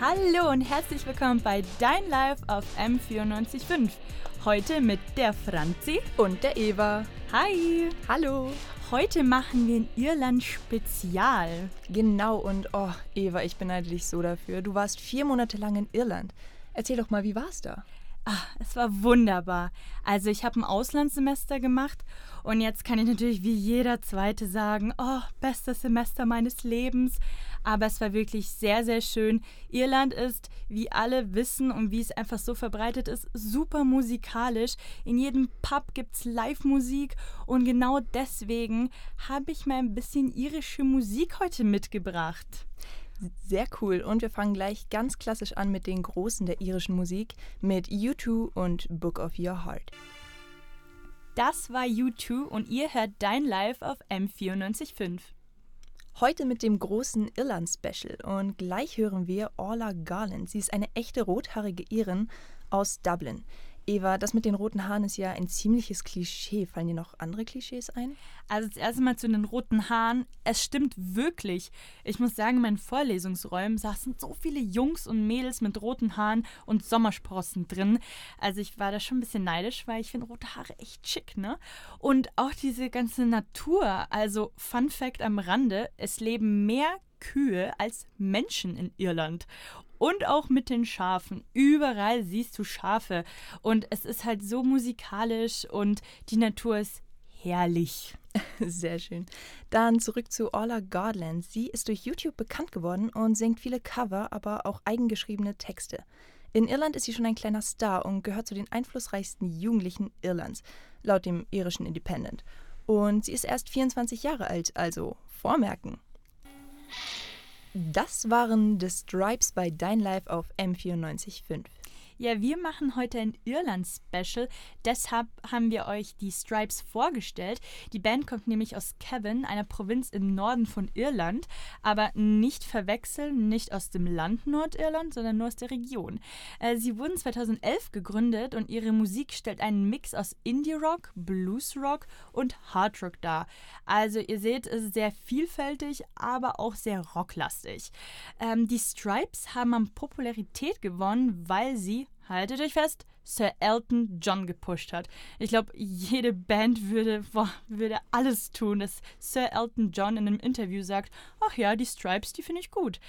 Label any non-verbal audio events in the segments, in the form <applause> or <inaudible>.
Hallo und herzlich willkommen bei Dein Live auf M94.5. Heute mit der Franzi und der Eva. Hi. Hallo. Heute machen wir ein Irland-Spezial. Genau, und oh, Eva, ich beneide dich so dafür. Du warst vier Monate lang in Irland. Erzähl doch mal, wie war es da? Ach, es war wunderbar. Also ich habe ein Auslandssemester gemacht und jetzt kann ich natürlich wie jeder zweite sagen, oh, bestes Semester meines Lebens. Aber es war wirklich sehr, sehr schön. Irland ist, wie alle wissen und wie es einfach so verbreitet ist, super musikalisch. In jedem Pub gibt es Live-Musik und genau deswegen habe ich mal ein bisschen irische Musik heute mitgebracht. Sehr cool. Und wir fangen gleich ganz klassisch an mit den Großen der irischen Musik, mit U2 und Book of Your Heart. Das war U2 und ihr hört Dein Live auf M94.5. Heute mit dem großen Irland-Special und gleich hören wir Orla Garland. Sie ist eine echte rothaarige Irin aus Dublin. Eva, das mit den roten Haaren ist ja ein ziemliches Klischee. Fallen dir noch andere Klischees ein? Also das erste Mal zu den roten Haaren. Es stimmt wirklich. Ich muss sagen, in meinen Vorlesungsräumen saßen so viele Jungs und Mädels mit roten Haaren und Sommersprossen drin. Also ich war da schon ein bisschen neidisch, weil ich finde rote Haare echt schick, ne? Und auch diese ganze Natur. Also Fun Fact am Rande, es leben mehr Kühe als Menschen in Irland und auch mit den Schafen. Überall siehst du Schafe und es ist halt so musikalisch und die Natur ist herrlich. <laughs> Sehr schön. Dann zurück zu Orla Gardland. Sie ist durch YouTube bekannt geworden und singt viele Cover, aber auch eigengeschriebene Texte. In Irland ist sie schon ein kleiner Star und gehört zu den einflussreichsten Jugendlichen Irlands, laut dem irischen Independent. Und sie ist erst 24 Jahre alt, also vormerken. Das waren The Stripes bei Dein Live auf M94.5. Ja, wir machen heute ein Irland-Special. Deshalb haben wir euch die Stripes vorgestellt. Die Band kommt nämlich aus Cavan, einer Provinz im Norden von Irland. Aber nicht verwechseln, nicht aus dem Land Nordirland, sondern nur aus der Region. Äh, sie wurden 2011 gegründet und ihre Musik stellt einen Mix aus Indie-Rock, Blues-Rock und Hard-Rock dar. Also ihr seht, es ist sehr vielfältig, aber auch sehr rocklastig. Ähm, die Stripes haben an Popularität gewonnen, weil sie haltet euch fest, Sir Elton John gepusht hat. Ich glaube, jede Band würde, boah, würde alles tun, dass Sir Elton John in einem Interview sagt, ach ja, die Stripes, die finde ich gut.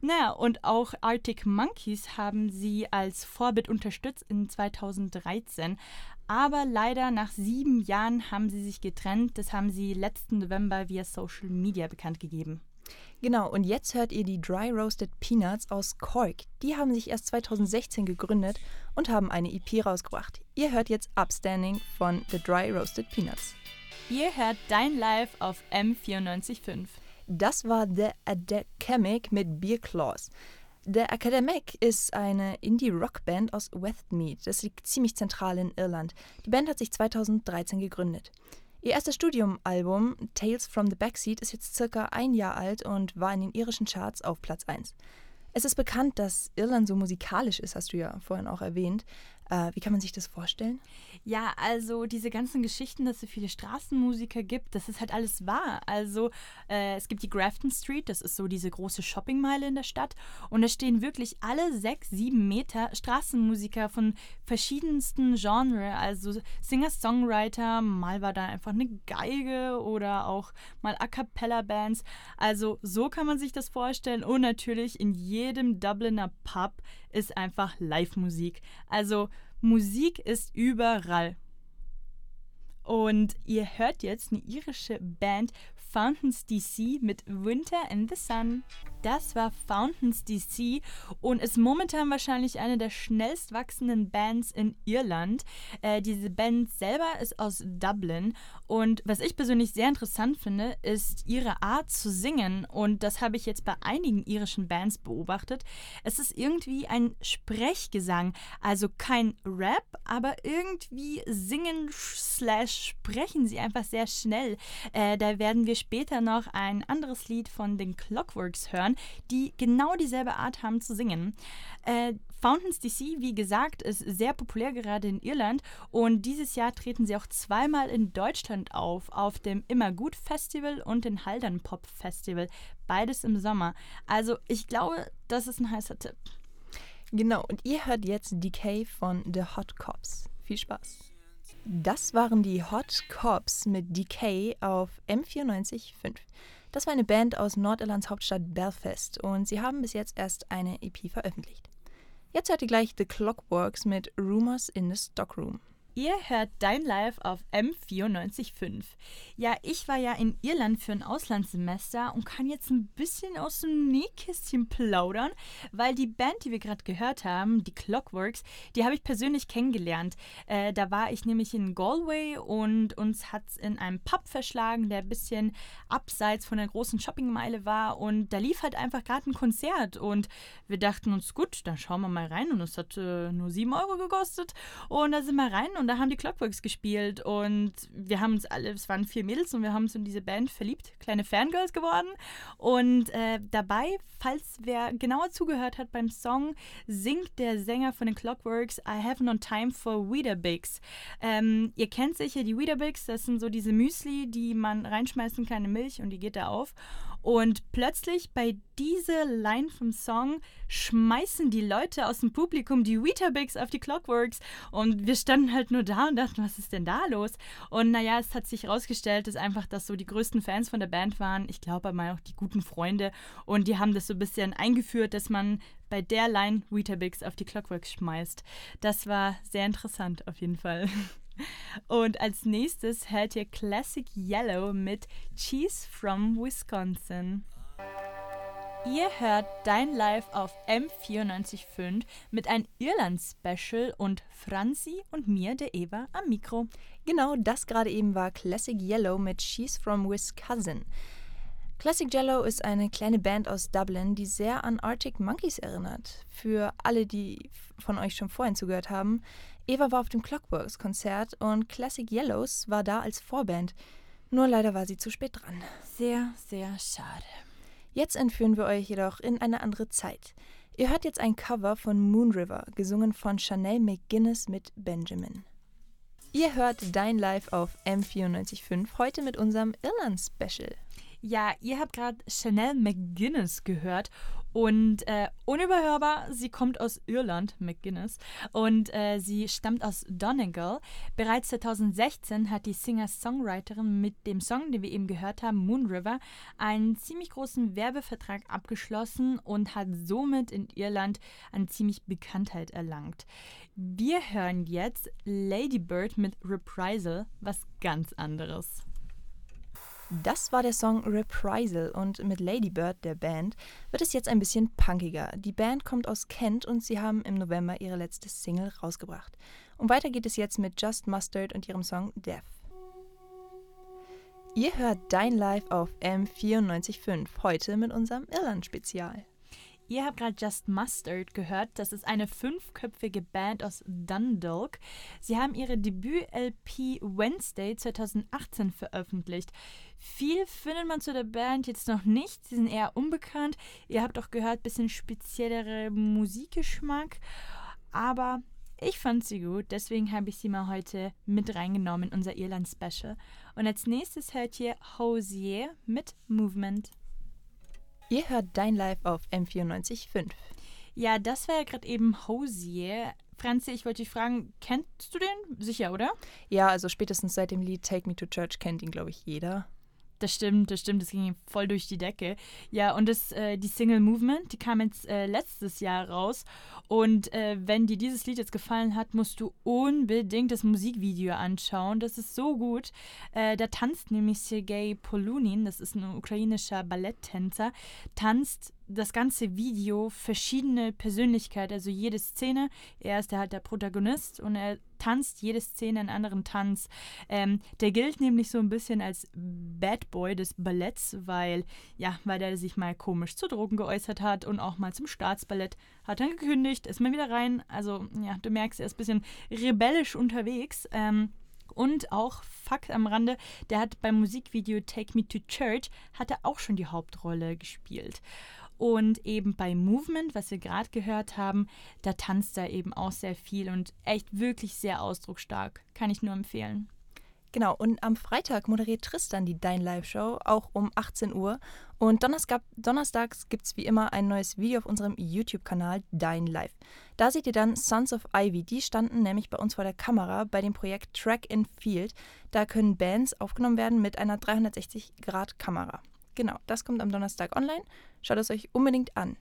Naja, und auch Arctic Monkeys haben sie als Vorbild unterstützt in 2013. Aber leider nach sieben Jahren haben sie sich getrennt. Das haben sie letzten November via Social Media bekannt gegeben. Genau, und jetzt hört ihr die Dry Roasted Peanuts aus Cork. Die haben sich erst 2016 gegründet und haben eine EP rausgebracht. Ihr hört jetzt Upstanding von The Dry Roasted Peanuts. Ihr hört Dein Live auf M94.5. Das war The Academic mit Beer Claws. The Academic ist eine Indie-Rock-Band aus Westmead. Das liegt ziemlich zentral in Irland. Die Band hat sich 2013 gegründet. Ihr erstes Studiumalbum Tales from the Backseat ist jetzt circa ein Jahr alt und war in den irischen Charts auf Platz 1. Es ist bekannt, dass Irland so musikalisch ist, hast du ja vorhin auch erwähnt. Äh, wie kann man sich das vorstellen? Ja, also diese ganzen Geschichten, dass es so viele Straßenmusiker gibt, das ist halt alles wahr. Also äh, es gibt die Grafton Street, das ist so diese große Shoppingmeile in der Stadt. Und da stehen wirklich alle sechs, sieben Meter Straßenmusiker von verschiedensten Genres. Also Singer-Songwriter, mal war da einfach eine Geige oder auch mal A Cappella-Bands. Also so kann man sich das vorstellen. Und natürlich in jedem Dubliner Pub ist einfach Live-Musik. Also Musik ist überall. Und ihr hört jetzt eine irische Band Fountains DC mit Winter in the Sun. Das war Fountains DC und ist momentan wahrscheinlich eine der schnellst wachsenden Bands in Irland. Äh, diese Band selber ist aus Dublin und was ich persönlich sehr interessant finde, ist ihre Art zu singen und das habe ich jetzt bei einigen irischen Bands beobachtet. Es ist irgendwie ein Sprechgesang, also kein Rap, aber irgendwie singen slash sprechen sie einfach sehr schnell. Äh, da werden wir später noch ein anderes Lied von den Clockworks hören, die genau dieselbe Art haben zu singen. Äh, Fountains DC, wie gesagt, ist sehr populär gerade in Irland und dieses Jahr treten sie auch zweimal in Deutschland auf, auf dem Immergut Festival und den Haldern Pop Festival, beides im Sommer. Also ich glaube, das ist ein heißer Tipp. Genau, und ihr hört jetzt Decay von The Hot Cops. Viel Spaß. Das waren die Hot Cops mit Decay auf M94.5. Das war eine Band aus Nordirlands Hauptstadt Belfast und sie haben bis jetzt erst eine EP veröffentlicht. Jetzt hört ihr gleich The Clockworks mit Rumors in the Stockroom. Ihr hört Dein Live auf M94.5. Ja, ich war ja in Irland für ein Auslandssemester und kann jetzt ein bisschen aus dem Nähkästchen plaudern, weil die Band, die wir gerade gehört haben, die Clockworks, die habe ich persönlich kennengelernt. Äh, da war ich nämlich in Galway und uns hat es in einem Pub verschlagen, der ein bisschen abseits von der großen Shoppingmeile war und da lief halt einfach gerade ein Konzert und wir dachten uns, gut, dann schauen wir mal rein und es hat äh, nur 7 Euro gekostet und da sind wir rein und und da haben die Clockworks gespielt und wir haben uns alle, es waren vier Mädels und wir haben uns in diese Band verliebt, kleine Fangirls geworden und äh, dabei, falls wer genauer zugehört hat beim Song, singt der Sänger von den Clockworks I have no time for Weetabix. Ähm, ihr kennt sicher die Weetabix, das sind so diese Müsli, die man reinschmeißen kann in Milch und die geht da auf und plötzlich bei dieser Line vom Song schmeißen die Leute aus dem Publikum die Weetabix auf die Clockworks und wir standen halt nur da und dachten, was ist denn da los? Und naja, es hat sich herausgestellt, dass einfach das so die größten Fans von der Band waren. Ich glaube aber auch die guten Freunde und die haben das so ein bisschen eingeführt, dass man bei der Line Weetabix auf die Clockworks schmeißt. Das war sehr interessant auf jeden Fall. <laughs> Und als nächstes hört ihr Classic Yellow mit Cheese from Wisconsin. Ihr hört Dein Live auf M94.5 mit einem Irland-Special und Franzi und mir, der Eva, am Mikro. Genau, das gerade eben war Classic Yellow mit She's from Wisconsin. Classic Yellow ist eine kleine Band aus Dublin, die sehr an Arctic Monkeys erinnert. Für alle, die von euch schon vorhin zugehört haben, Eva war auf dem Clockworks-Konzert und Classic Yellows war da als Vorband. Nur leider war sie zu spät dran. Sehr, sehr schade. Jetzt entführen wir euch jedoch in eine andere Zeit. Ihr hört jetzt ein Cover von Moon River, gesungen von Chanel McGuinness mit Benjamin. Ihr hört Dein Live auf M94.5, heute mit unserem Irland-Special. Ja, ihr habt gerade Chanel McGuinness gehört und äh, unüberhörbar, sie kommt aus Irland, McGuinness, und äh, sie stammt aus Donegal. Bereits 2016 hat die Singer-Songwriterin mit dem Song, den wir eben gehört haben, Moon River, einen ziemlich großen Werbevertrag abgeschlossen und hat somit in Irland eine ziemlich Bekanntheit erlangt. Wir hören jetzt Lady Bird mit Reprisal, was ganz anderes. Das war der Song Reprisal und mit Ladybird, der Band, wird es jetzt ein bisschen punkiger. Die Band kommt aus Kent und sie haben im November ihre letzte Single rausgebracht. Und weiter geht es jetzt mit Just Mustard und ihrem Song Death. Ihr hört Dein Live auf M94.5, heute mit unserem Irland-Spezial. Ihr habt gerade Just Mustard gehört. Das ist eine fünfköpfige Band aus Dundalk. Sie haben ihre Debüt-LP Wednesday 2018 veröffentlicht. Viel findet man zu der Band jetzt noch nicht. Sie sind eher unbekannt. Ihr habt auch gehört, bisschen speziellere Musikgeschmack. Aber ich fand sie gut, deswegen habe ich sie mal heute mit reingenommen in unser Irland-Special. Und als nächstes hört ihr Hosier mit Movement. Ihr hört Dein Live auf M94.5. Ja, das war ja gerade eben Hosier. Franzi, ich wollte dich fragen, kennst du den? Sicher, oder? Ja, also spätestens seit dem Lied Take Me to Church kennt ihn, glaube ich, jeder. Das stimmt, das stimmt, das ging voll durch die Decke. Ja, und das, äh, die Single Movement, die kam jetzt äh, letztes Jahr raus. Und äh, wenn dir dieses Lied jetzt gefallen hat, musst du unbedingt das Musikvideo anschauen. Das ist so gut. Äh, da tanzt nämlich Sergei Polunin, das ist ein ukrainischer Balletttänzer, tanzt das ganze Video verschiedene Persönlichkeiten, also jede Szene. Er ist halt der Protagonist und er tanzt jede Szene einen anderen Tanz. Ähm, der gilt nämlich so ein bisschen als Bad Boy des Balletts, weil, ja, weil er sich mal komisch zu Drogen geäußert hat und auch mal zum Staatsballett hat dann gekündigt, ist mal wieder rein. Also, ja, du merkst, er ist ein bisschen rebellisch unterwegs. Ähm, Und auch Fakt am Rande, der hat beim Musikvideo Take Me to Church hat er auch schon die Hauptrolle gespielt. Und eben bei Movement, was wir gerade gehört haben, da tanzt er eben auch sehr viel und echt wirklich sehr ausdrucksstark. Kann ich nur empfehlen. Genau, und am Freitag moderiert Tristan die Dein Live-Show, auch um 18 Uhr. Und Donnerstag, donnerstags gibt es wie immer ein neues Video auf unserem YouTube-Kanal Dein Live. Da seht ihr dann Sons of Ivy. Die standen nämlich bei uns vor der Kamera bei dem Projekt Track in Field. Da können Bands aufgenommen werden mit einer 360-Grad-Kamera. Genau, das kommt am Donnerstag online. Schaut es euch unbedingt an.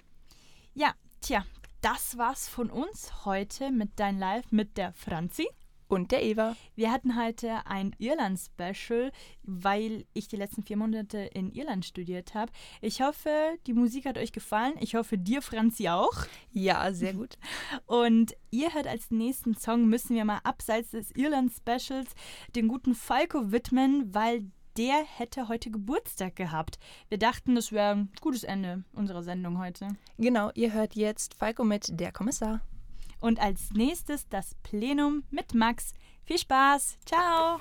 Ja, tja, das war's von uns heute mit Dein Live mit der Franzi. Und der Eva. Wir hatten heute ein Irland-Special, weil ich die letzten vier Monate in Irland studiert habe. Ich hoffe, die Musik hat euch gefallen. Ich hoffe, dir, Franzi, auch. Ja, sehr gut. <laughs> Und ihr hört als nächsten Song, müssen wir mal abseits des Irland-Specials den guten Falco widmen, weil der hätte heute Geburtstag gehabt. Wir dachten, das wäre ein gutes Ende unserer Sendung heute. Genau, ihr hört jetzt Falco mit Der Kommissar. Und als nächstes das Plenum mit Max. Viel Spaß. Ciao.